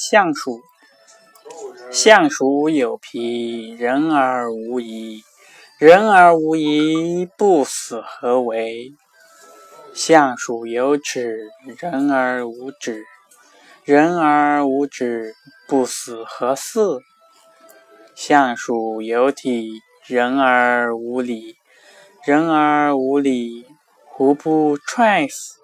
相鼠，相鼠有皮，人而无仪。人而无仪，不死何为？相鼠有齿，人而无指。人而无指，不死何似？相鼠有体，人而无礼。人而无礼，胡不踹死？